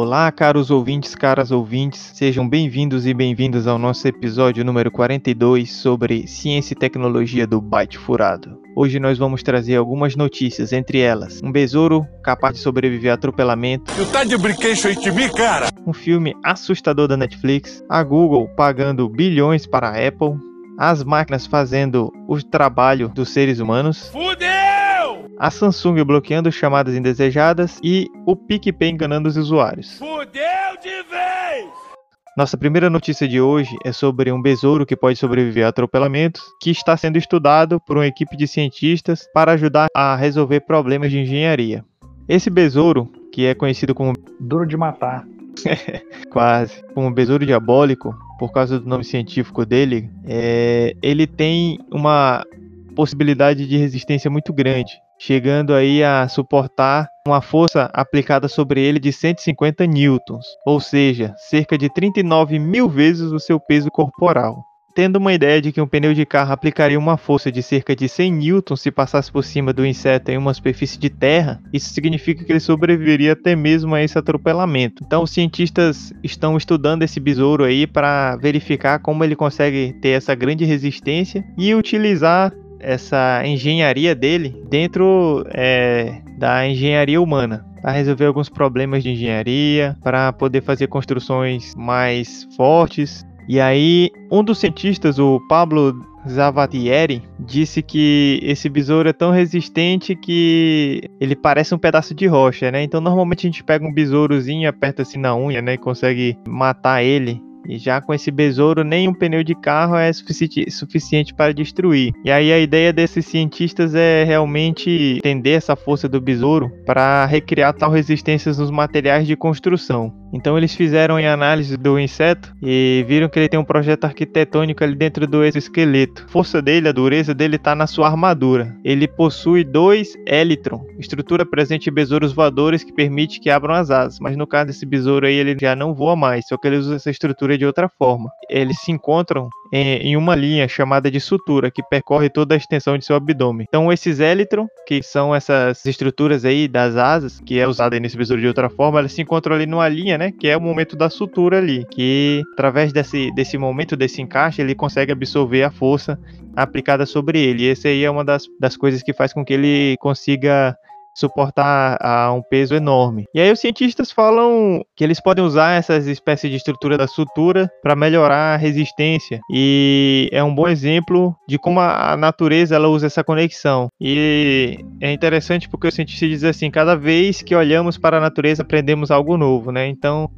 Olá, caros ouvintes, caras ouvintes, sejam bem-vindos e bem-vindas ao nosso episódio número 42 sobre ciência e tecnologia do Byte Furado. Hoje nós vamos trazer algumas notícias, entre elas, um besouro capaz de sobreviver a atropelamento. Tu tá de brinquedo mim, cara? Um filme assustador da Netflix, a Google pagando bilhões para a Apple, as máquinas fazendo o trabalho dos seres humanos. Fudeu! A Samsung bloqueando chamadas indesejadas e o PicPay enganando os usuários. Fudeu de vez! Nossa primeira notícia de hoje é sobre um besouro que pode sobreviver a atropelamentos, que está sendo estudado por uma equipe de cientistas para ajudar a resolver problemas de engenharia. Esse besouro, que é conhecido como Duro de matar. quase como besouro diabólico, por causa do nome científico dele, é... ele tem uma possibilidade de resistência muito grande chegando aí a suportar uma força aplicada sobre ele de 150 newtons, ou seja, cerca de 39 mil vezes o seu peso corporal. Tendo uma ideia de que um pneu de carro aplicaria uma força de cerca de 100 newtons se passasse por cima do inseto em uma superfície de terra, isso significa que ele sobreviveria até mesmo a esse atropelamento. Então, os cientistas estão estudando esse besouro aí para verificar como ele consegue ter essa grande resistência e utilizar essa engenharia dele dentro é, da engenharia humana para resolver alguns problemas de engenharia, para poder fazer construções mais fortes. E aí, um dos cientistas, o Pablo Zavatieri, disse que esse besouro é tão resistente que ele parece um pedaço de rocha, né? Então, normalmente a gente pega um besourozinho, aperta assim na unha, né, e consegue matar ele e já com esse besouro, nem um pneu de carro é sufici suficiente para destruir. E aí a ideia desses cientistas é realmente entender essa força do besouro para recriar tal resistência nos materiais de construção. Então eles fizeram em análise do inseto e viram que ele tem um projeto arquitetônico ali dentro do exoesqueleto. A força dele, a dureza dele está na sua armadura. Ele possui dois élitron, estrutura presente em besouros voadores que permite que abram as asas. Mas no caso desse besouro aí, ele já não voa mais, só que ele usa essa estrutura de outra forma. Eles se encontram em uma linha chamada de sutura que percorre toda a extensão de seu abdômen. Então esses élitron, que são essas estruturas aí das asas, que é usada nesse besouro de outra forma, elas se encontram ali numa linha, né, que é o momento da sutura ali, que através desse, desse momento desse encaixe ele consegue absorver a força aplicada sobre ele. E essa aí é uma das, das coisas que faz com que ele consiga suportar a um peso enorme. E aí os cientistas falam que eles podem usar essas espécies de estrutura da sutura para melhorar a resistência e é um bom exemplo de como a natureza ela usa essa conexão. E é interessante porque os cientistas dizem assim, cada vez que olhamos para a natureza aprendemos algo novo, né? Então,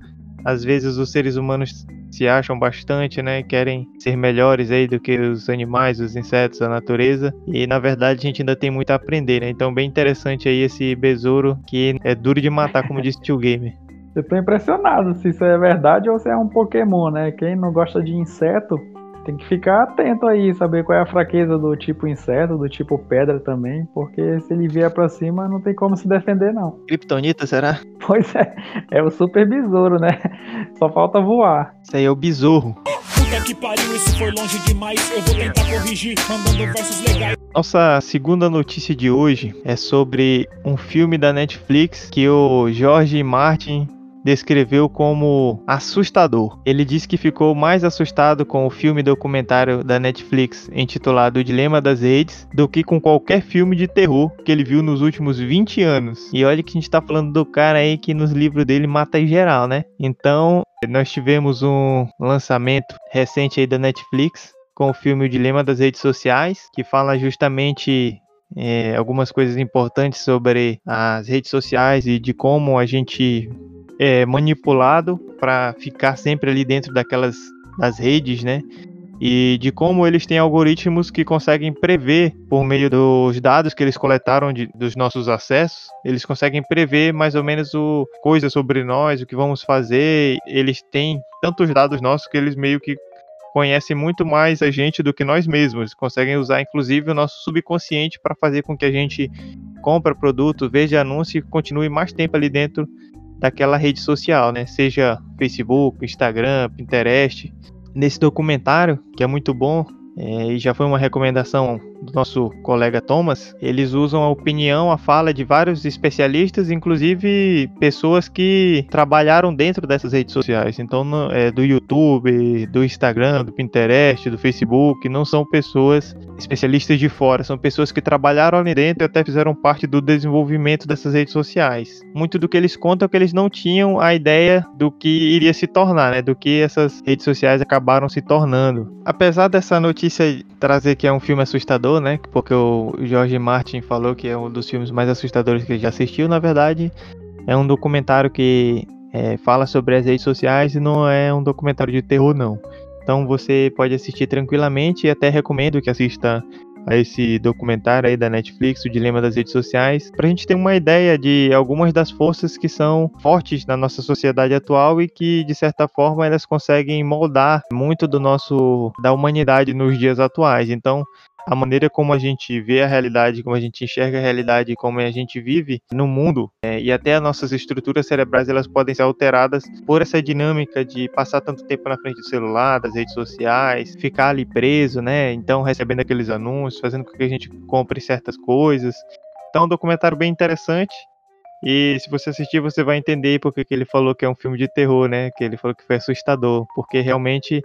às vezes os seres humanos se acham bastante, né? Querem ser melhores aí do que os animais, os insetos, a natureza. E na verdade a gente ainda tem muito a aprender, né? Então bem interessante aí esse besouro que é duro de matar, como disse o Tio Gamer. Eu tô impressionado se isso é verdade ou se é um Pokémon, né? Quem não gosta de inseto tem que ficar atento aí, saber qual é a fraqueza do tipo inseto, do tipo pedra também, porque se ele vier pra cima não tem como se defender, não. Kryptonita, será? Pois é, é o super besouro, né? Só falta voar. Isso aí é o besouro. Puta que pariu, isso foi longe demais. Eu vou tentar corrigir, mandando versos legais. Nossa segunda notícia de hoje é sobre um filme da Netflix que o Jorge Martin descreveu como assustador. Ele disse que ficou mais assustado com o filme documentário da Netflix intitulado O Dilema das Redes do que com qualquer filme de terror que ele viu nos últimos 20 anos. E olha que a gente tá falando do cara aí que nos livros dele mata em geral, né? Então, nós tivemos um lançamento recente aí da Netflix com o filme O Dilema das Redes Sociais, que fala justamente é, algumas coisas importantes sobre as redes sociais e de como a gente é manipulado para ficar sempre ali dentro daquelas das redes, né? E de como eles têm algoritmos que conseguem prever, por meio dos dados que eles coletaram de, dos nossos acessos, eles conseguem prever mais ou menos o coisa sobre nós, o que vamos fazer. Eles têm tantos dados nossos que eles meio que conhecem muito mais a gente do que nós mesmos. Conseguem usar, inclusive, o nosso subconsciente para fazer com que a gente compre produto, veja anúncio e continue mais tempo ali dentro daquela rede social, né? Seja Facebook, Instagram, Pinterest. Nesse documentário, que é muito bom, é, e já foi uma recomendação do nosso colega Thomas, eles usam a opinião, a fala de vários especialistas, inclusive pessoas que trabalharam dentro dessas redes sociais. Então, no, é, do YouTube, do Instagram, do Pinterest, do Facebook, não são pessoas especialistas de fora, são pessoas que trabalharam ali dentro e até fizeram parte do desenvolvimento dessas redes sociais. Muito do que eles contam é que eles não tinham a ideia do que iria se tornar, né? Do que essas redes sociais acabaram se tornando. Apesar dessa notícia trazer que é um filme assustador, né? Porque o George Martin falou que é um dos filmes mais assustadores que ele já assistiu, na verdade, é um documentário que é, fala sobre as redes sociais e não é um documentário de terror, não. Então você pode assistir tranquilamente e até recomendo que assista a esse documentário aí da Netflix, o Dilema das Redes Sociais, para a gente ter uma ideia de algumas das forças que são fortes na nossa sociedade atual e que, de certa forma, elas conseguem moldar muito do nosso da humanidade nos dias atuais. Então, a maneira como a gente vê a realidade, como a gente enxerga a realidade, como a gente vive no mundo é, e até as nossas estruturas cerebrais elas podem ser alteradas por essa dinâmica de passar tanto tempo na frente do celular, das redes sociais, ficar ali preso, né? Então recebendo aqueles anúncios, fazendo com que a gente compre certas coisas. Então, é um documentário bem interessante. E se você assistir, você vai entender porque que ele falou que é um filme de terror, né? Que ele falou que foi assustador, porque realmente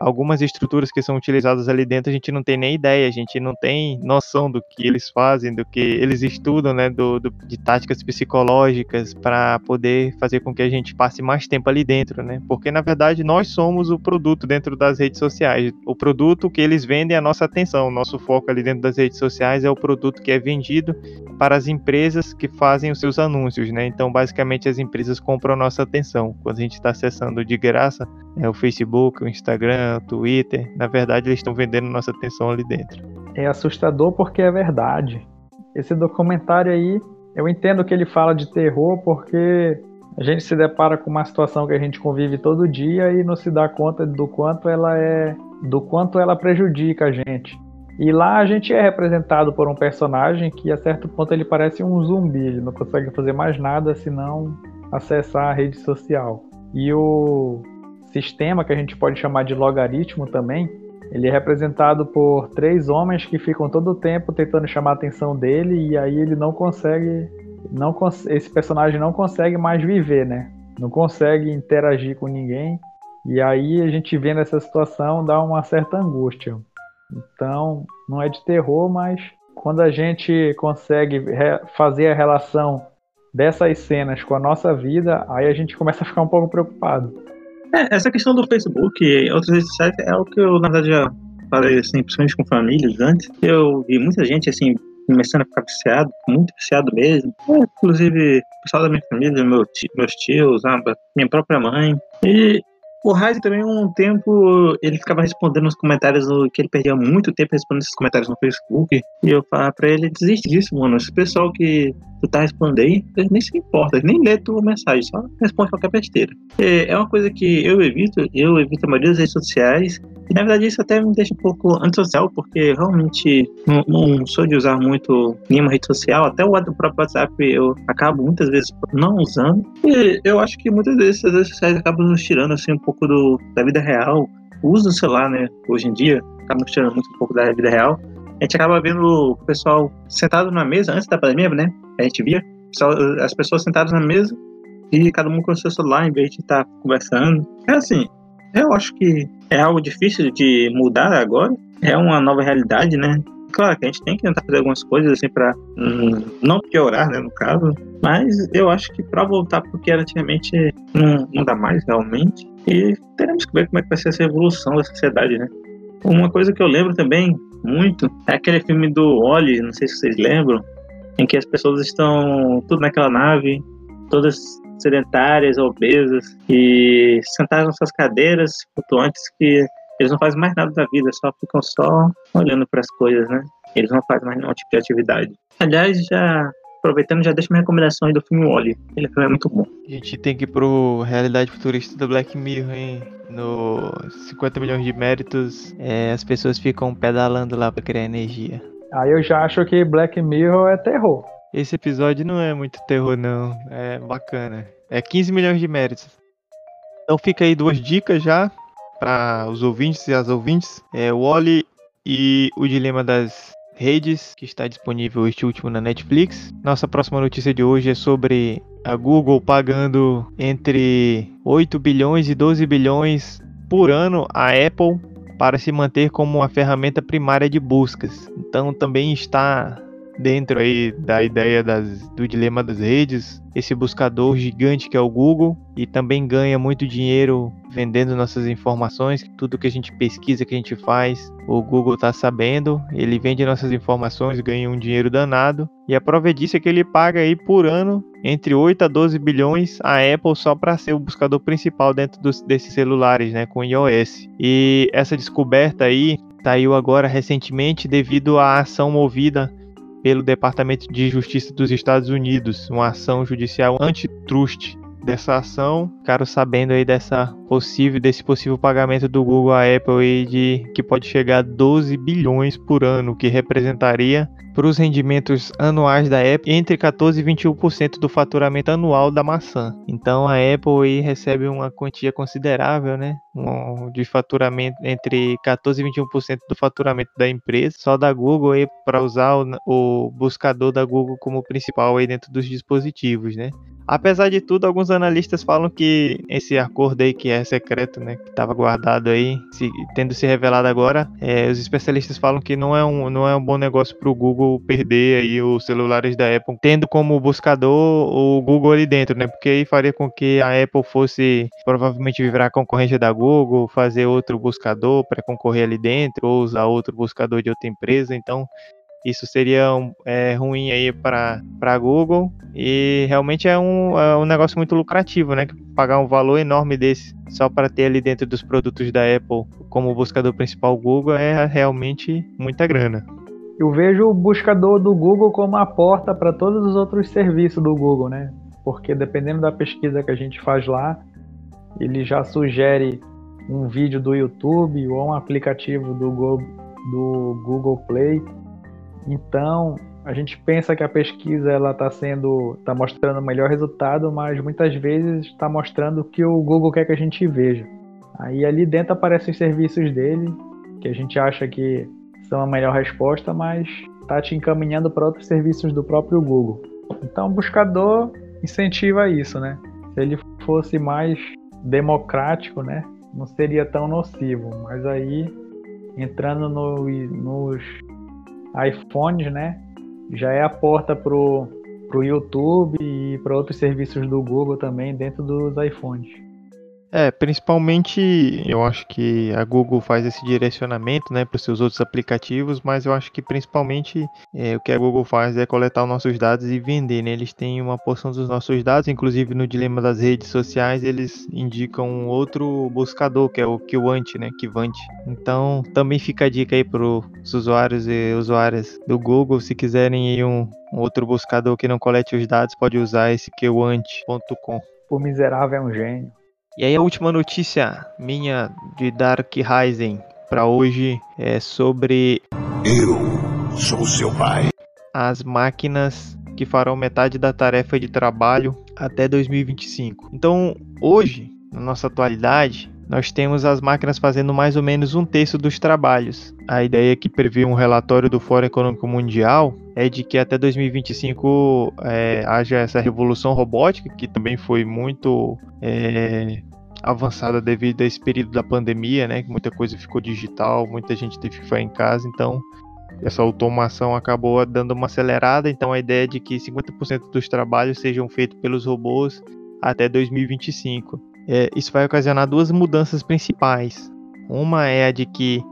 algumas estruturas que são utilizadas ali dentro a gente não tem nem ideia, a gente não tem noção do que eles fazem, do que eles estudam, né, do, do de táticas psicológicas para poder fazer com que a gente passe mais tempo ali dentro, né? Porque na verdade nós somos o produto dentro das redes sociais. O produto que eles vendem é a nossa atenção, o nosso foco ali dentro das redes sociais é o produto que é vendido para as empresas que fazem os seus anúncios, né? Então, basicamente as empresas compram a nossa atenção. Quando a gente está acessando de graça, é o Facebook, o Instagram, Twitter, na verdade eles estão vendendo nossa atenção ali dentro. É assustador porque é verdade. Esse documentário aí, eu entendo que ele fala de terror porque a gente se depara com uma situação que a gente convive todo dia e não se dá conta do quanto ela é, do quanto ela prejudica a gente. E lá a gente é representado por um personagem que a certo ponto ele parece um zumbi, ele não consegue fazer mais nada senão acessar a rede social. E o sistema, que a gente pode chamar de logaritmo também, ele é representado por três homens que ficam todo o tempo tentando chamar a atenção dele e aí ele não consegue, não esse personagem não consegue mais viver, né? Não consegue interagir com ninguém e aí a gente vendo essa situação dá uma certa angústia. Então não é de terror, mas quando a gente consegue fazer a relação dessas cenas com a nossa vida, aí a gente começa a ficar um pouco preocupado. É, essa questão do Facebook e outras redes sociais é o que eu, na verdade, já falei, assim, principalmente com famílias antes. Eu vi muita gente, assim, começando a ficar viciado, muito viciado mesmo. É, inclusive, o pessoal da minha família, meu tio, meus tios, minha própria mãe. E o Raiz também, um tempo, ele ficava respondendo nos comentários que ele perdia muito tempo respondendo esses comentários no Facebook. E eu falava pra ele, desiste disso, mano. Esse pessoal que tu tá respondendo aí, nem se importa, nem lê tua mensagem, só responde qualquer besteira. É, é uma coisa que eu evito, eu evito a maioria das redes sociais. E na verdade isso até me deixa um pouco antissocial, porque realmente não, não sou de usar muito nenhuma rede social, até o próprio WhatsApp eu acabo muitas vezes não usando. E eu acho que muitas vezes as redes sociais acabam nos tirando assim um pouco do, da vida real. O uso do celular, né, hoje em dia, acaba nos tirando muito um pouco da vida real a gente acaba vendo o pessoal sentado na mesa, antes da pandemia, né? A gente via as pessoas sentadas na mesa e cada um com o seu celular em vez de estar conversando. É assim, eu acho que é algo difícil de mudar agora. É uma nova realidade, né? Claro que a gente tem que tentar fazer algumas coisas assim para hum, não piorar, né, no caso. Mas eu acho que para voltar porque que era antigamente não, não dá mais realmente. E teremos que ver como é que vai ser essa evolução da sociedade, né? Uma coisa que eu lembro também muito é aquele filme do Oli, não sei se vocês lembram, em que as pessoas estão tudo naquela nave, todas sedentárias, obesas e sentadas nas suas cadeiras flutuantes que eles não fazem mais nada da vida, só ficam só olhando para as coisas, né? Eles não fazem mais nenhum tipo de atividade. Aliás, já aproveitando, já deixo minha recomendação aí do filme Wally. Ele é muito bom. A gente tem que ir pro Realidade Futurista do Black Mirror, hein? No 50 milhões de méritos, é, as pessoas ficam pedalando lá para criar energia. Aí eu já acho que Black Mirror é terror. Esse episódio não é muito terror, não. É bacana. É 15 milhões de méritos. Então fica aí duas dicas já para os ouvintes e as ouvintes. É o Wally e o Dilema das redes, que está disponível este último na Netflix. Nossa próxima notícia de hoje é sobre a Google pagando entre 8 bilhões e 12 bilhões por ano a Apple para se manter como uma ferramenta primária de buscas. Então também está dentro aí da ideia das, do dilema das redes, esse buscador gigante que é o Google e também ganha muito dinheiro vendendo nossas informações, tudo que a gente pesquisa, que a gente faz, o Google está sabendo, ele vende nossas informações, ganha um dinheiro danado e a prova disso é que ele paga aí por ano entre 8 a 12 bilhões a Apple só para ser o buscador principal dentro dos, desses celulares, né, com iOS. E essa descoberta aí saiu agora recentemente devido à ação movida pelo Departamento de Justiça dos Estados Unidos, uma ação judicial antitrust. Dessa ação, ficaram sabendo aí dessa possível, desse possível pagamento do Google à Apple aí de que pode chegar a 12 bilhões por ano, que representaria para os rendimentos anuais da Apple entre 14 e 21% do faturamento anual da maçã. Então a Apple aí recebe uma quantia considerável, né? De faturamento entre 14 e 21% do faturamento da empresa, só da Google para usar o, o buscador da Google como principal aí dentro dos dispositivos, né? Apesar de tudo, alguns analistas falam que esse acordo aí que é secreto, né, que estava guardado aí, se, tendo se revelado agora, é, os especialistas falam que não é um, não é um bom negócio para o Google perder aí os celulares da Apple, tendo como buscador o Google ali dentro, né, porque aí faria com que a Apple fosse provavelmente virar concorrente da Google, fazer outro buscador para concorrer ali dentro, ou usar outro buscador de outra empresa, então isso seria é, ruim aí para a Google e realmente é um, é um negócio muito lucrativo, né? Pagar um valor enorme desse só para ter ali dentro dos produtos da Apple como buscador principal Google é realmente muita grana. Eu vejo o buscador do Google como a porta para todos os outros serviços do Google, né? Porque dependendo da pesquisa que a gente faz lá, ele já sugere um vídeo do YouTube ou um aplicativo do Google, do Google Play então, a gente pensa que a pesquisa ela está sendo, está mostrando o melhor resultado, mas muitas vezes está mostrando o que o Google quer que a gente veja. Aí ali dentro aparecem os serviços dele, que a gente acha que são a melhor resposta, mas está te encaminhando para outros serviços do próprio Google. Então, o buscador incentiva isso, né? Se ele fosse mais democrático, né, não seria tão nocivo. Mas aí, entrando no, nos iPhones, né? Já é a porta pro, pro YouTube e para outros serviços do Google também dentro dos iPhones. É, principalmente eu acho que a Google faz esse direcionamento né, para os seus outros aplicativos, mas eu acho que principalmente é, o que a Google faz é coletar os nossos dados e vender. Né? Eles têm uma porção dos nossos dados, inclusive no dilema das redes sociais, eles indicam outro buscador, que é o Kiwant, né? Kivant. Então também fica a dica aí para os usuários e usuárias do Google, se quiserem um, um outro buscador que não colete os dados, pode usar esse kiwant.com. O miserável é um gênio. E aí a última notícia minha de Dark Rising para hoje é sobre Eu sou seu pai. As máquinas que farão metade da tarefa de trabalho até 2025. Então, hoje, na nossa atualidade, nós temos as máquinas fazendo mais ou menos um terço dos trabalhos. A ideia que prevê um relatório do Fórum Econômico Mundial é de que até 2025 é, haja essa revolução robótica, que também foi muito é, avançada devido a esse período da pandemia, né? Que muita coisa ficou digital, muita gente teve que ficar em casa, então essa automação acabou dando uma acelerada. Então a ideia é de que 50% dos trabalhos sejam feitos pelos robôs até 2025. É, isso vai ocasionar duas mudanças principais. Uma é a de que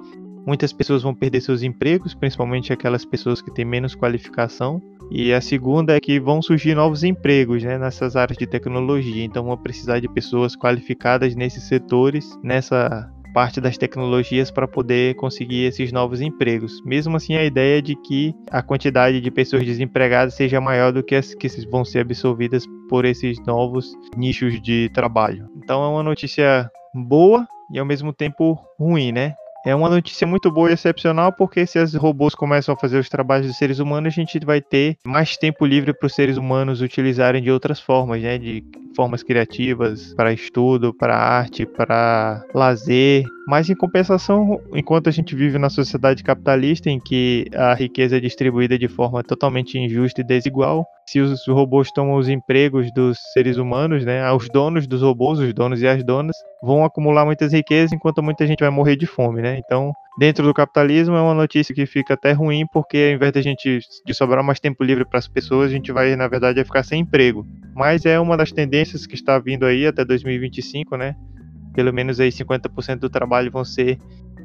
muitas pessoas vão perder seus empregos, principalmente aquelas pessoas que têm menos qualificação. E a segunda é que vão surgir novos empregos né, nessas áreas de tecnologia. Então vão precisar de pessoas qualificadas nesses setores, nessa parte das tecnologias para poder conseguir esses novos empregos. Mesmo assim, a ideia é de que a quantidade de pessoas desempregadas seja maior do que as que vão ser absorvidas por esses novos nichos de trabalho. Então é uma notícia boa e ao mesmo tempo ruim, né? É uma notícia muito boa e excepcional, porque se os robôs começam a fazer os trabalhos dos seres humanos, a gente vai ter mais tempo livre para os seres humanos utilizarem de outras formas, né? De formas criativas, para estudo, para arte, para lazer. Mas em compensação, enquanto a gente vive na sociedade capitalista em que a riqueza é distribuída de forma totalmente injusta e desigual, se os robôs tomam os empregos dos seres humanos, né, os donos dos robôs, os donos e as donas, vão acumular muitas riquezas enquanto muita gente vai morrer de fome, né? Então, dentro do capitalismo é uma notícia que fica até ruim porque ao invés de a gente de sobrar mais tempo livre para as pessoas, a gente vai na verdade ficar sem emprego. Mas é uma das tendências que está vindo aí até 2025, né? Pelo menos aí 50% do trabalho vão ser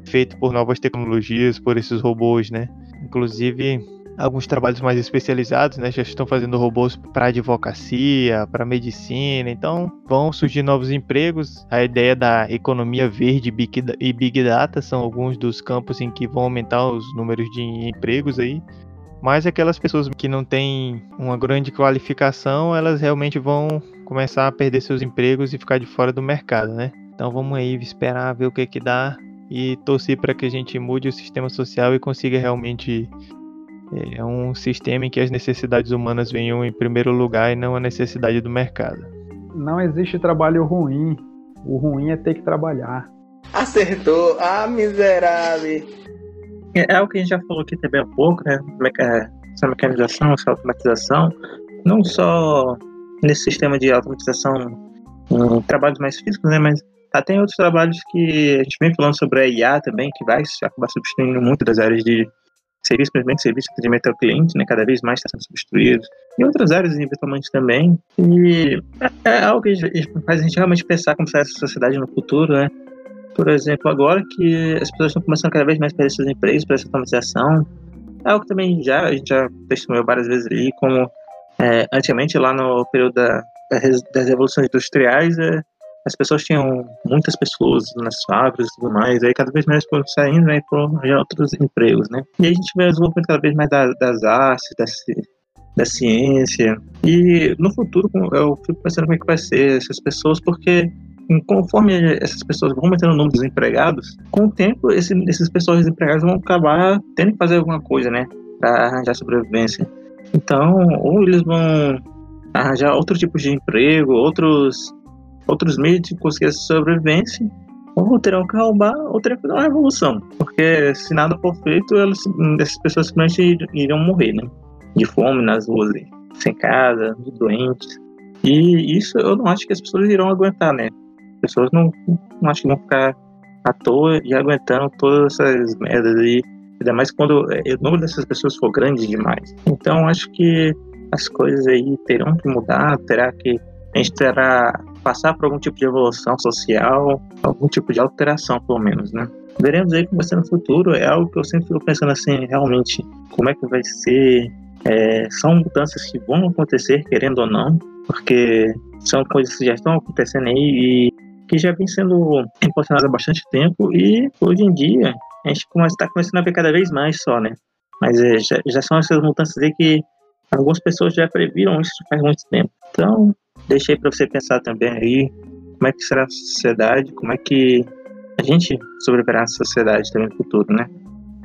feito por novas tecnologias, por esses robôs, né? Inclusive, alguns trabalhos mais especializados, né, já estão fazendo robôs para advocacia, para medicina, então vão surgir novos empregos. A ideia da economia verde e big data são alguns dos campos em que vão aumentar os números de empregos aí. Mas aquelas pessoas que não têm uma grande qualificação, elas realmente vão começar a perder seus empregos e ficar de fora do mercado, né? Então vamos aí esperar ver o que que dá e torcer para que a gente mude o sistema social e consiga realmente é, um sistema em que as necessidades humanas venham em primeiro lugar e não a necessidade do mercado. Não existe trabalho ruim. O ruim é ter que trabalhar. Acertou, ah, miserável. É, é o que a gente já falou aqui também há pouco, né? Essa mecanização, essa automatização, não só nesse sistema de automatização em trabalhos mais físicos, né? Mas tem outros trabalhos que a gente vem falando sobre a IA também, que vai acabar substituindo muito das áreas de serviço, principalmente serviço de atendimento ao cliente, né, cada vez mais está sendo substituído, e outras áreas eventualmente também. E é, é algo que faz a gente realmente pensar como será essa sociedade no futuro, né? Por exemplo, agora que as pessoas estão começando cada vez mais para esses empregos, para essa automatização, é algo que também já a gente já testemunhou várias vezes ali, como é, antigamente lá no período da, das revoluções industriais, é, as pessoas tinham muitas pessoas nas fábricas e tudo mais, aí cada vez mais foram saindo né, para outros empregos, né? E a gente vê o desenvolvimento cada vez mais da, das artes, da, da ciência, e no futuro eu fico pensando como é que vai ser essas pessoas, porque conforme essas pessoas vão aumentando o número de desempregados, com o tempo esse, essas pessoas desempregadas vão acabar tendo que fazer alguma coisa, né, para arranjar sobrevivência. Então, ou eles vão arranjar outro tipo de emprego, outros outros meios de conseguir sobrevivência, ou terão que roubar, ou terão que dar uma revolução. Porque se nada for feito, elas, essas pessoas simplesmente iriam morrer, né? De fome nas ruas, sem casa, doentes. E isso eu não acho que as pessoas irão aguentar, né? As pessoas não, não acho que vão ficar à toa e aguentando todas essas merdas aí. Ainda mais quando o número dessas pessoas for grande demais. Então acho que as coisas aí terão que mudar, terá que a gente terá passar por algum tipo de evolução social, algum tipo de alteração, pelo menos, né? Veremos aí como vai ser no futuro. É algo que eu sempre fico pensando assim, realmente, como é que vai ser? É, são mudanças que vão acontecer, querendo ou não, porque são coisas que já estão acontecendo aí e que já vem sendo impulsionadas há bastante tempo e hoje em dia a gente está começando a ver cada vez mais só, né? Mas é, já, já são essas mudanças aí que algumas pessoas já previram isso faz muito tempo. Então, deixei para você pensar também aí como é que será a sociedade, como é que a gente sobreviverá a sociedade também no futuro, né?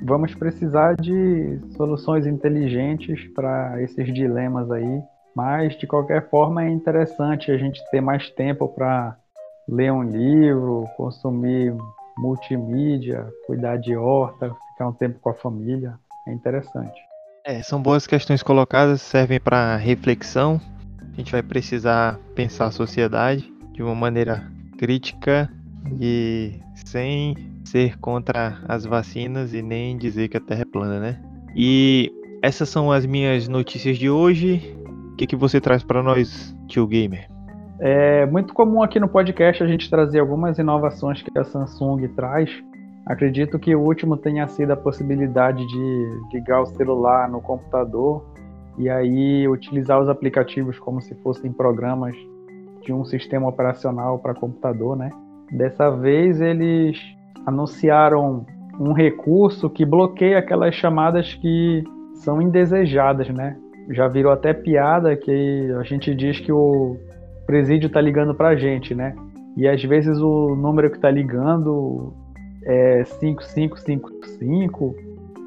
Vamos precisar de soluções inteligentes para esses dilemas aí, mas de qualquer forma é interessante a gente ter mais tempo para ler um livro, consumir multimídia, cuidar de horta, ficar um tempo com a família. É interessante. É, são boas questões colocadas, servem para reflexão a gente vai precisar pensar a sociedade de uma maneira crítica e sem ser contra as vacinas e nem dizer que a Terra é plana, né? E essas são as minhas notícias de hoje. O que, que você traz para nós, tio Gamer? É muito comum aqui no podcast a gente trazer algumas inovações que a Samsung traz. Acredito que o último tenha sido a possibilidade de ligar o celular no computador e aí utilizar os aplicativos como se fossem programas de um sistema operacional para computador, né? Dessa vez eles anunciaram um recurso que bloqueia aquelas chamadas que são indesejadas, né? Já virou até piada que a gente diz que o presídio está ligando para a gente, né? E às vezes o número que está ligando é 5555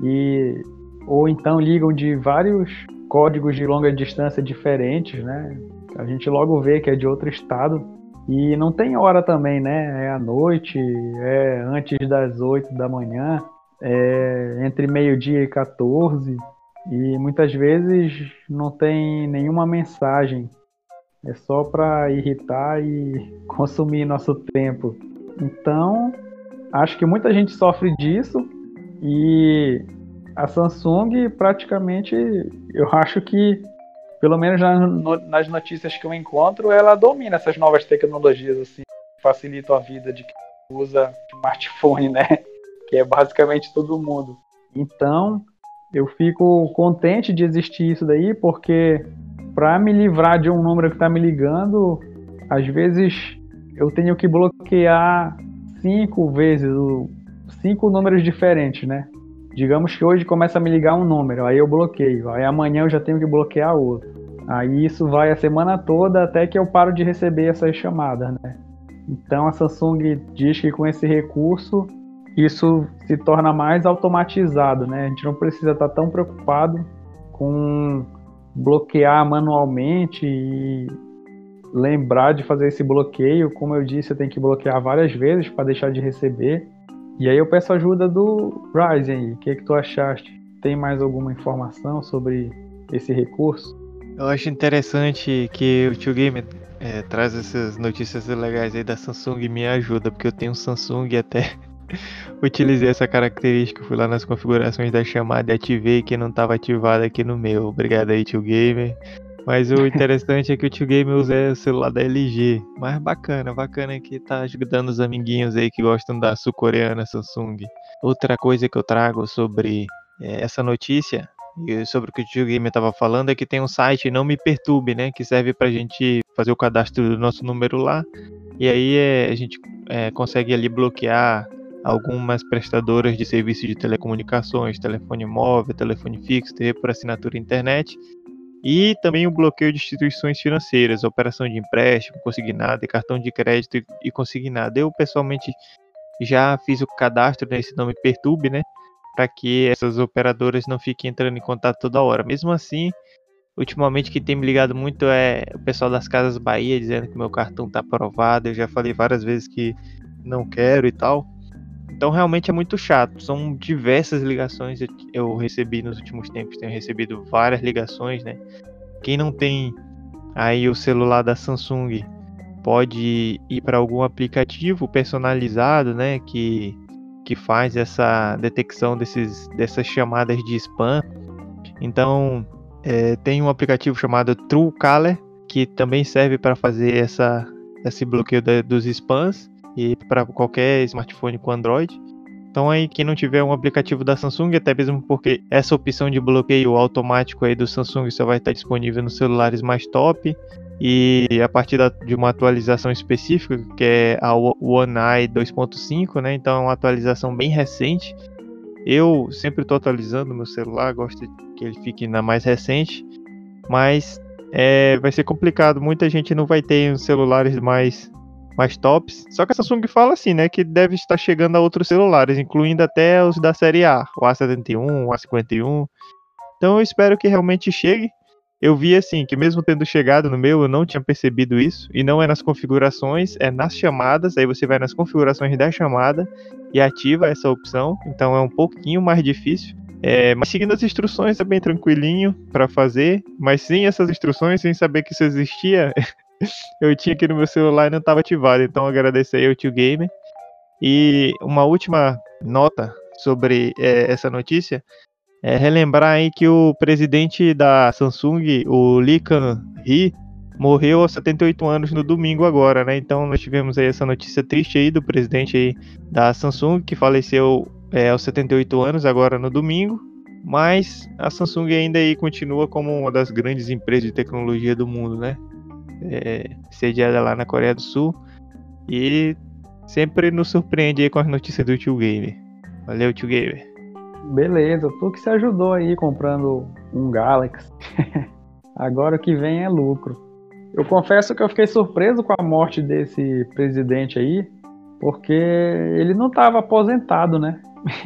e ou então ligam de vários códigos de longa distância diferentes, né? A gente logo vê que é de outro estado. E não tem hora também, né? É à noite, é antes das 8 da manhã, é entre meio-dia e 14. E muitas vezes não tem nenhuma mensagem. É só para irritar e consumir nosso tempo. Então, acho que muita gente sofre disso e a Samsung praticamente, eu acho que pelo menos nas notícias que eu encontro, ela domina essas novas tecnologias assim, facilitam a vida de quem usa smartphone, né? Que é basicamente todo mundo. Então, eu fico contente de existir isso daí, porque para me livrar de um número que está me ligando, às vezes eu tenho que bloquear cinco vezes, cinco números diferentes, né? Digamos que hoje começa a me ligar um número, aí eu bloqueio, aí amanhã eu já tenho que bloquear outro. Aí isso vai a semana toda até que eu paro de receber essas chamadas, né? Então a Samsung diz que com esse recurso isso se torna mais automatizado, né? A gente não precisa estar tão preocupado com bloquear manualmente e lembrar de fazer esse bloqueio. Como eu disse, eu tenho que bloquear várias vezes para deixar de receber. E aí eu peço ajuda do Ryzen. O que, é que tu achaste? Tem mais alguma informação sobre esse recurso? Eu acho interessante que o Tio Game é, traz essas notícias legais aí da Samsung e me ajuda, porque eu tenho um Samsung e até utilizei essa característica, fui lá nas configurações da chamada e ativei que não estava ativado aqui no meu. Obrigado aí, tio Gamer. Mas o interessante é que o tio Gamer usa o celular da LG. Mas bacana, bacana que tá ajudando os amiguinhos aí que gostam da sul-coreana Samsung. Outra coisa que eu trago sobre é, essa notícia e sobre o que o tio Gamer estava falando é que tem um site Não Me Perturbe, né? Que serve pra gente fazer o cadastro do nosso número lá. E aí é, a gente é, consegue ali bloquear algumas prestadoras de serviço de telecomunicações, telefone móvel, telefone fixo, TV por assinatura internet, e também o bloqueio de instituições financeiras, operação de empréstimo, consignado, cartão de crédito e consignado. Eu pessoalmente já fiz o cadastro nesse nome Perturbe, né? Para que essas operadoras não fiquem entrando em contato toda hora. Mesmo assim, ultimamente que tem me ligado muito é o pessoal das Casas Bahia dizendo que meu cartão está aprovado. Eu já falei várias vezes que não quero e tal. Então realmente é muito chato. São diversas ligações eu recebi nos últimos tempos. Tenho recebido várias ligações, né? Quem não tem aí o celular da Samsung pode ir para algum aplicativo personalizado, né? Que, que faz essa detecção desses, dessas chamadas de spam. Então é, tem um aplicativo chamado Truecaller que também serve para fazer essa, esse bloqueio da, dos spams e para qualquer smartphone com Android. Então aí quem não tiver um aplicativo da Samsung, até mesmo porque essa opção de bloqueio automático aí do Samsung só vai estar disponível nos celulares mais top e a partir da, de uma atualização específica que é a One UI 2.5, né? Então é uma atualização bem recente. Eu sempre estou atualizando meu celular, gosto que ele fique na mais recente, mas é, vai ser complicado. Muita gente não vai ter os celulares mais mais tops. Só que a Samsung fala assim, né, que deve estar chegando a outros celulares, incluindo até os da série A, o A71, o A51. Então eu espero que realmente chegue. Eu vi assim que mesmo tendo chegado no meu, eu não tinha percebido isso e não é nas configurações, é nas chamadas. Aí você vai nas configurações da chamada e ativa essa opção. Então é um pouquinho mais difícil. É, mas seguindo as instruções é bem tranquilinho para fazer, mas sem essas instruções, sem saber que isso existia, eu tinha aqui no meu celular e não estava ativado. Então agradecer aí ao tio Gamer. E uma última nota sobre é, essa notícia é relembrar aí que o presidente da Samsung, o Lee Kan-hee, morreu aos 78 anos no domingo agora, né? Então nós tivemos aí essa notícia triste aí do presidente aí da Samsung que faleceu é, aos 78 anos agora no domingo. Mas a Samsung ainda aí continua como uma das grandes empresas de tecnologia do mundo, né? É, sediada lá na Coreia do Sul. E sempre nos surpreende aí com as notícias do Tio Gamer. Valeu, Tio Gamer. Beleza, tu que se ajudou aí comprando um Galaxy. Agora o que vem é lucro. Eu confesso que eu fiquei surpreso com a morte desse presidente aí, porque ele não estava aposentado, né?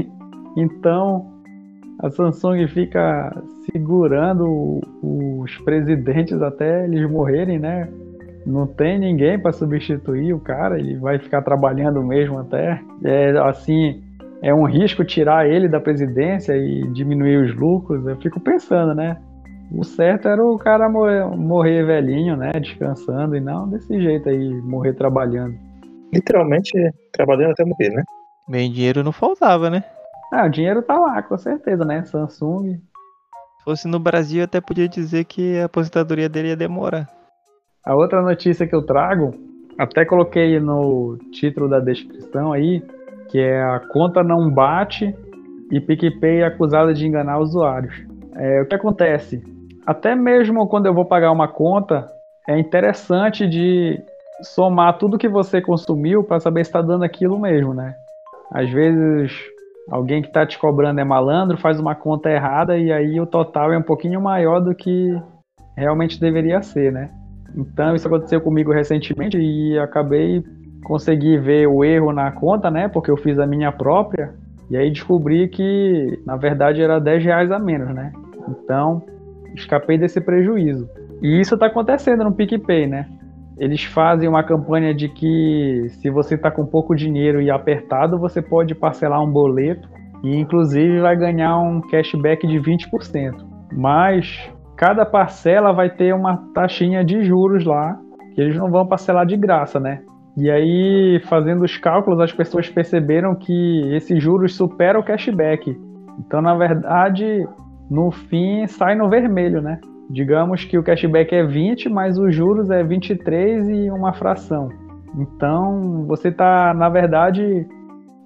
então a Samsung fica segurando os presidentes até eles morrerem, né? não tem ninguém para substituir o cara, ele vai ficar trabalhando mesmo até. É, assim, é um risco tirar ele da presidência e diminuir os lucros. Eu fico pensando, né? O certo era o cara morrer, morrer velhinho, né? Descansando e não desse jeito aí, morrer trabalhando. Literalmente trabalhando até morrer, né? Bem, dinheiro não faltava, né? Ah, o dinheiro tá lá, com certeza, né? Samsung. Se fosse no Brasil, eu até podia dizer que a aposentadoria dele ia demorar. A outra notícia que eu trago, até coloquei no título da descrição aí, que é a conta não bate e PicPay é acusada de enganar usuários. É, o que acontece? Até mesmo quando eu vou pagar uma conta, é interessante de somar tudo que você consumiu para saber se está dando aquilo mesmo, né? Às vezes alguém que está te cobrando é malandro, faz uma conta errada e aí o total é um pouquinho maior do que realmente deveria ser, né? Então isso aconteceu comigo recentemente e acabei consegui ver o erro na conta, né? Porque eu fiz a minha própria e aí descobri que na verdade era 10 reais a menos, né? Então escapei desse prejuízo. E isso está acontecendo no PicPay, né? Eles fazem uma campanha de que se você está com pouco dinheiro e apertado, você pode parcelar um boleto e inclusive vai ganhar um cashback de 20%. Mas cada parcela vai ter uma taxinha de juros lá, que eles não vão parcelar de graça, né? E aí, fazendo os cálculos, as pessoas perceberam que esses juros superam o cashback. Então, na verdade, no fim, sai no vermelho, né? Digamos que o cashback é 20, mas os juros é 23 e uma fração. Então, você está, na verdade,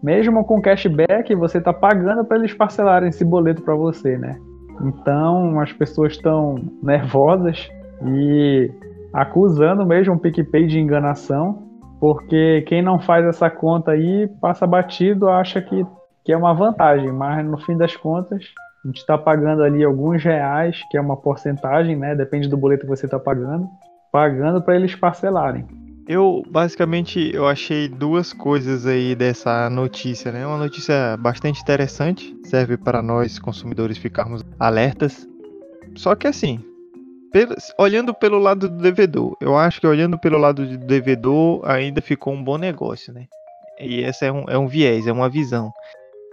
mesmo com cashback, você está pagando para eles parcelarem esse boleto para você, né? Então as pessoas estão nervosas e acusando mesmo o PicPay de enganação, porque quem não faz essa conta aí passa batido, acha que, que é uma vantagem, mas no fim das contas a gente está pagando ali alguns reais, que é uma porcentagem, né? Depende do boleto que você está pagando, pagando para eles parcelarem. Eu basicamente eu achei duas coisas aí dessa notícia, né? Uma notícia bastante interessante, serve para nós consumidores ficarmos alertas. Só que assim, olhando pelo lado do devedor, eu acho que olhando pelo lado do devedor ainda ficou um bom negócio, né? E essa é um, é um viés, é uma visão.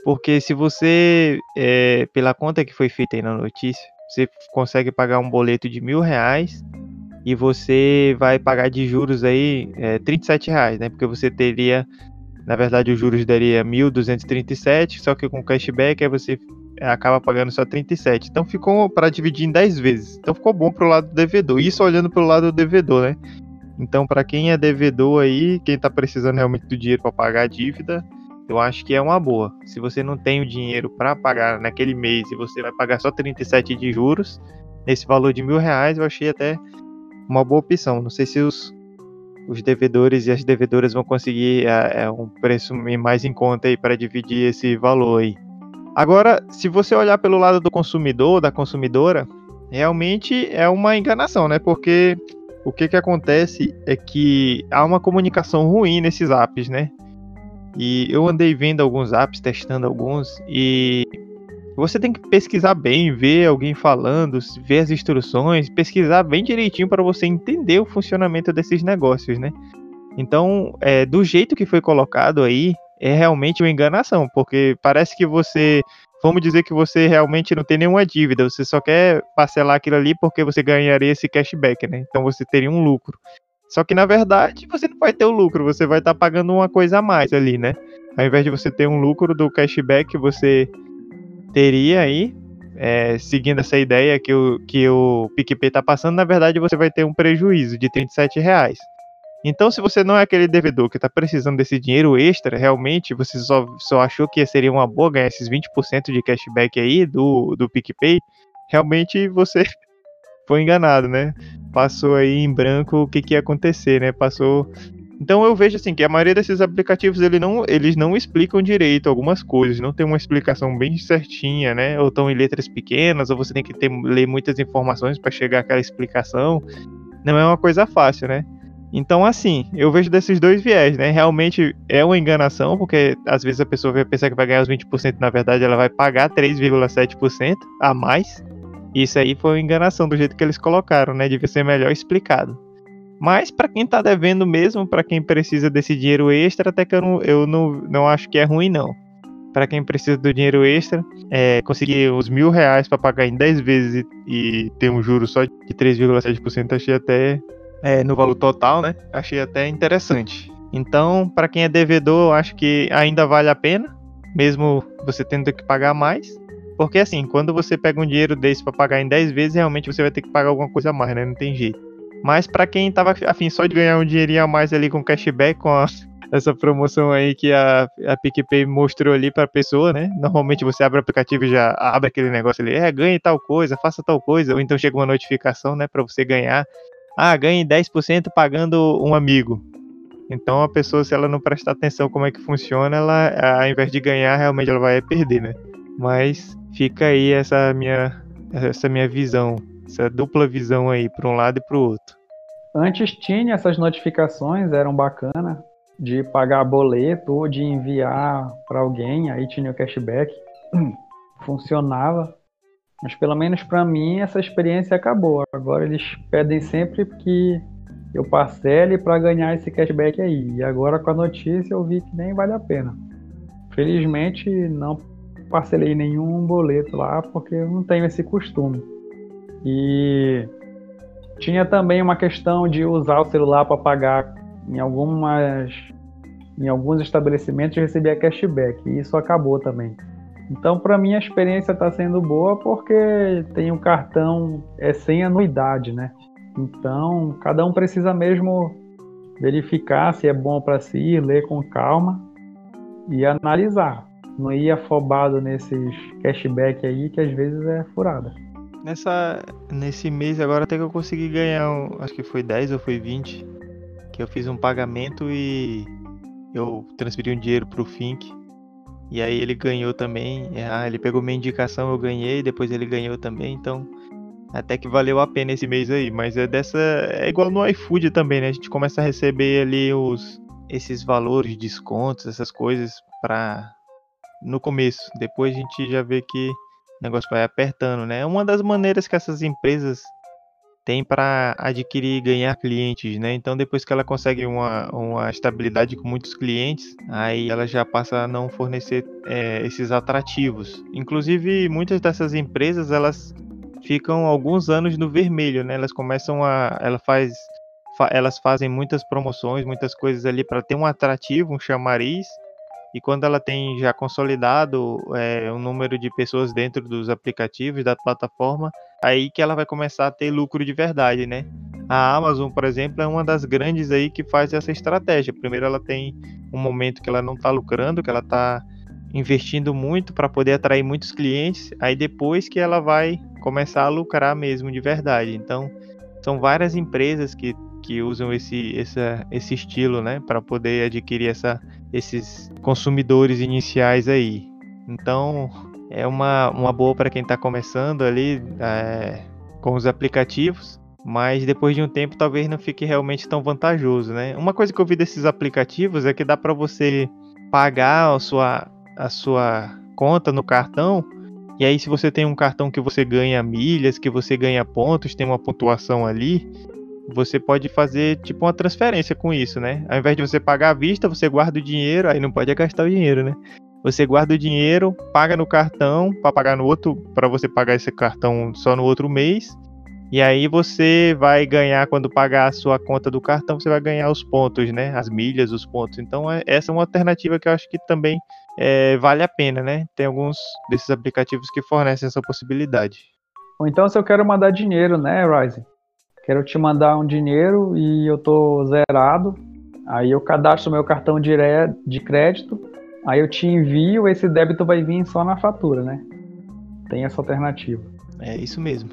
Porque se você, é, pela conta que foi feita aí na notícia, você consegue pagar um boleto de mil reais e você vai pagar de juros aí é, 37 reais, né? Porque você teria, na verdade, os juros daria 1.237, só que com cashback aí você acaba pagando só 37. Então ficou para dividir em 10 vezes. Então ficou bom pro lado do devedor. Isso olhando pro lado do devedor, né? Então, para quem é devedor aí, quem tá precisando realmente do dinheiro para pagar a dívida, eu acho que é uma boa. Se você não tem o dinheiro para pagar naquele mês e você vai pagar só 37 de juros, nesse valor de mil reais, eu achei até uma boa opção. Não sei se os, os devedores e as devedoras vão conseguir é, é um preço mais em conta aí para dividir esse valor aí. Agora, se você olhar pelo lado do consumidor, da consumidora, realmente é uma enganação, né? Porque o que, que acontece é que há uma comunicação ruim nesses apps, né? E eu andei vendo alguns apps, testando alguns, e você tem que pesquisar bem, ver alguém falando, ver as instruções, pesquisar bem direitinho para você entender o funcionamento desses negócios, né? Então, é, do jeito que foi colocado aí, é realmente uma enganação, porque parece que você, vamos dizer que você realmente não tem nenhuma dívida, você só quer parcelar aquilo ali porque você ganharia esse cashback, né? Então você teria um lucro. Só que na verdade você não vai ter o lucro, você vai estar tá pagando uma coisa a mais ali, né? Ao invés de você ter um lucro do cashback, você teria aí, é, seguindo essa ideia que o, que o PicPay está passando, na verdade você vai ter um prejuízo de 37 reais. Então, se você não é aquele devedor que está precisando desse dinheiro extra, realmente você só, só achou que seria uma boa ganhar esses 20% de cashback aí do, do PicPay, realmente você foi enganado, né? Passou aí em branco o que, que ia acontecer, né? Passou então eu vejo assim que a maioria desses aplicativos ele não, eles não explicam direito algumas coisas, não tem uma explicação bem certinha, né? Ou estão em letras pequenas, ou você tem que ter, ler muitas informações para chegar àquela explicação. Não é uma coisa fácil, né? Então, assim, eu vejo desses dois viés, né? Realmente é uma enganação, porque às vezes a pessoa vai pensar que vai ganhar os 20%, na verdade ela vai pagar 3,7% a mais. Isso aí foi uma enganação do jeito que eles colocaram, né? Devia ser melhor explicado. Mas para quem tá devendo mesmo, para quem precisa desse dinheiro extra, até que eu não, eu não, não acho que é ruim não. Para quem precisa do dinheiro extra, é, conseguir os mil reais para pagar em 10 vezes e, e, ter um juro só de 3,7%, achei até é, no valor total, né? Achei até interessante. Então, para quem é devedor, acho que ainda vale a pena, mesmo você tendo que pagar mais. Porque assim, quando você pega um dinheiro desse para pagar em 10 vezes, realmente você vai ter que pagar alguma coisa a mais, né? Não tem jeito. Mas para quem tava afim só de ganhar um dinheirinho a mais ali com cashback, com a, essa promoção aí que a, a PicPay mostrou ali para pessoa, né? Normalmente você abre o aplicativo e já abre aquele negócio ali, é, ganhe tal coisa, faça tal coisa, ou então chega uma notificação, né, para você ganhar. Ah, ganhe 10% pagando um amigo. Então a pessoa, se ela não prestar atenção como é que funciona, ela, ao invés de ganhar, realmente ela vai perder, né? Mas fica aí essa minha, essa minha visão, essa dupla visão aí, para um lado e para o outro. Antes tinha essas notificações, eram bacana, de pagar boleto ou de enviar para alguém, aí tinha o cashback, funcionava. Mas pelo menos para mim essa experiência acabou. Agora eles pedem sempre que eu parcele para ganhar esse cashback aí. E agora com a notícia eu vi que nem vale a pena. Felizmente não parcelei nenhum boleto lá porque eu não tenho esse costume. E tinha também uma questão de usar o celular para pagar em algumas em alguns estabelecimentos recebia cashback e isso acabou também. Então, para mim a experiência está sendo boa porque tem um cartão é sem anuidade, né? Então, cada um precisa mesmo verificar se é bom para si, ler com calma e analisar. Não ir afobado nesses cashback aí que às vezes é furada. Nessa, nesse mês agora até que eu consegui ganhar, um, acho que foi 10 ou foi 20, que eu fiz um pagamento e eu transferi um dinheiro pro Fink. E aí ele ganhou também. Ah, ele pegou minha indicação, eu ganhei, depois ele ganhou também, então até que valeu a pena esse mês aí, mas é dessa. É igual no iFood também, né? A gente começa a receber ali os esses valores, descontos, essas coisas para no começo. Depois a gente já vê que o negócio vai apertando, né? É uma das maneiras que essas empresas têm para adquirir e ganhar clientes, né? Então depois que ela consegue uma, uma estabilidade com muitos clientes, aí ela já passa a não fornecer é, esses atrativos. Inclusive muitas dessas empresas elas ficam alguns anos no vermelho, né? Elas começam a, ela faz, fa, elas fazem muitas promoções, muitas coisas ali para ter um atrativo, um chamariz. E quando ela tem já consolidado é, um número de pessoas dentro dos aplicativos da plataforma, aí que ela vai começar a ter lucro de verdade, né? A Amazon, por exemplo, é uma das grandes aí que faz essa estratégia. Primeiro, ela tem um momento que ela não está lucrando, que ela está investindo muito para poder atrair muitos clientes. Aí depois que ela vai começar a lucrar mesmo de verdade. Então, são várias empresas que, que usam esse, essa, esse estilo, né, para poder adquirir essa, esses consumidores iniciais aí. Então, é uma, uma boa para quem está começando ali é, com os aplicativos, mas depois de um tempo talvez não fique realmente tão vantajoso, né? Uma coisa que eu vi desses aplicativos é que dá para você pagar a sua, a sua conta no cartão e aí, se você tem um cartão que você ganha milhas, que você ganha pontos, tem uma pontuação ali, você pode fazer tipo uma transferência com isso, né? Ao invés de você pagar à vista, você guarda o dinheiro, aí não pode gastar o dinheiro, né? Você guarda o dinheiro, paga no cartão para pagar no outro, para você pagar esse cartão só no outro mês. E aí você vai ganhar quando pagar a sua conta do cartão, você vai ganhar os pontos, né? As milhas, os pontos. Então é, essa é uma alternativa que eu acho que também é, vale a pena, né? Tem alguns desses aplicativos que fornecem essa possibilidade. Ou então se eu quero mandar dinheiro, né, Ryzen? Quero te mandar um dinheiro e eu tô zerado. Aí eu cadastro meu cartão de crédito. Aí eu te envio, esse débito vai vir só na fatura, né? Tem essa alternativa. É isso mesmo.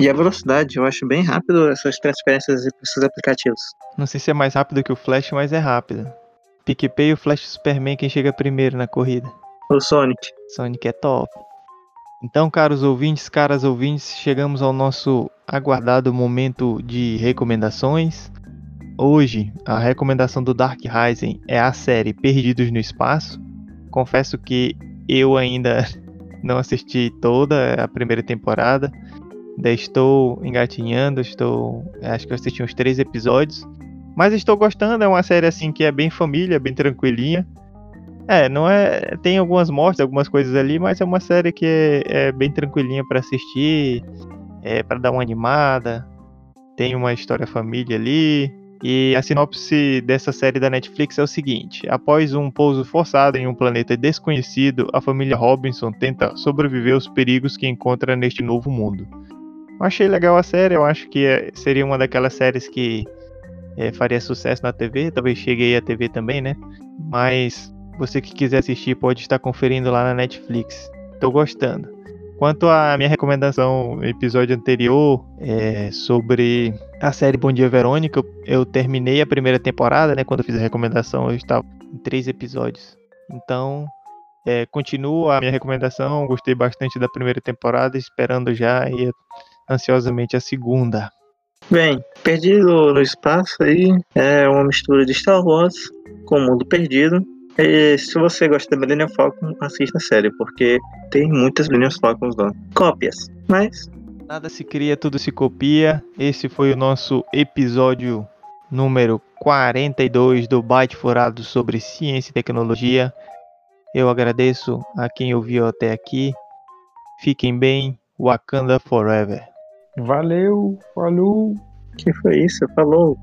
E a velocidade, eu acho bem rápido essas transferências para esses aplicativos. Não sei se é mais rápido que o Flash, mas é rápido. PicPay e o Flash Superman quem chega primeiro na corrida. O Sonic. Sonic é top. Então, caros ouvintes, caras ouvintes, chegamos ao nosso aguardado momento de recomendações. Hoje, a recomendação do Dark Rising é a série Perdidos no Espaço. Confesso que eu ainda não assisti toda a primeira temporada, Ainda estou engatinhando, estou. Acho que eu assisti uns três episódios. Mas estou gostando, é uma série assim que é bem família, bem tranquilinha. É, não é. Tem algumas mortes, algumas coisas ali, mas é uma série que é, é bem tranquilinha para assistir, é para dar uma animada. Tem uma história família ali. E a sinopse dessa série da Netflix é o seguinte: após um pouso forçado em um planeta desconhecido, a família Robinson tenta sobreviver aos perigos que encontra neste novo mundo. Eu achei legal a série, eu acho que é, seria uma daquelas séries que é, faria sucesso na TV, talvez chegue aí a TV também, né? Mas você que quiser assistir pode estar conferindo lá na Netflix. Tô gostando. Quanto à minha recomendação episódio anterior é, sobre a série Bom Dia Verônica, eu terminei a primeira temporada, né? Quando eu fiz a recomendação, eu estava em três episódios. Então, é, continuo a minha recomendação. Gostei bastante da primeira temporada, esperando já e ansiosamente a segunda. Bem, Perdido no Espaço aí é uma mistura de Star Wars com o Mundo Perdido. E se você gosta da Millennium Falcon, assista a série, porque tem muitas Millennium Falcons lá. Cópias, mas... Nada se cria, tudo se copia. Esse foi o nosso episódio número 42 do Byte Furado sobre ciência e tecnologia. Eu agradeço a quem ouviu até aqui. Fiquem bem. Wakanda Forever. Valeu, falou. Que foi isso? Falou.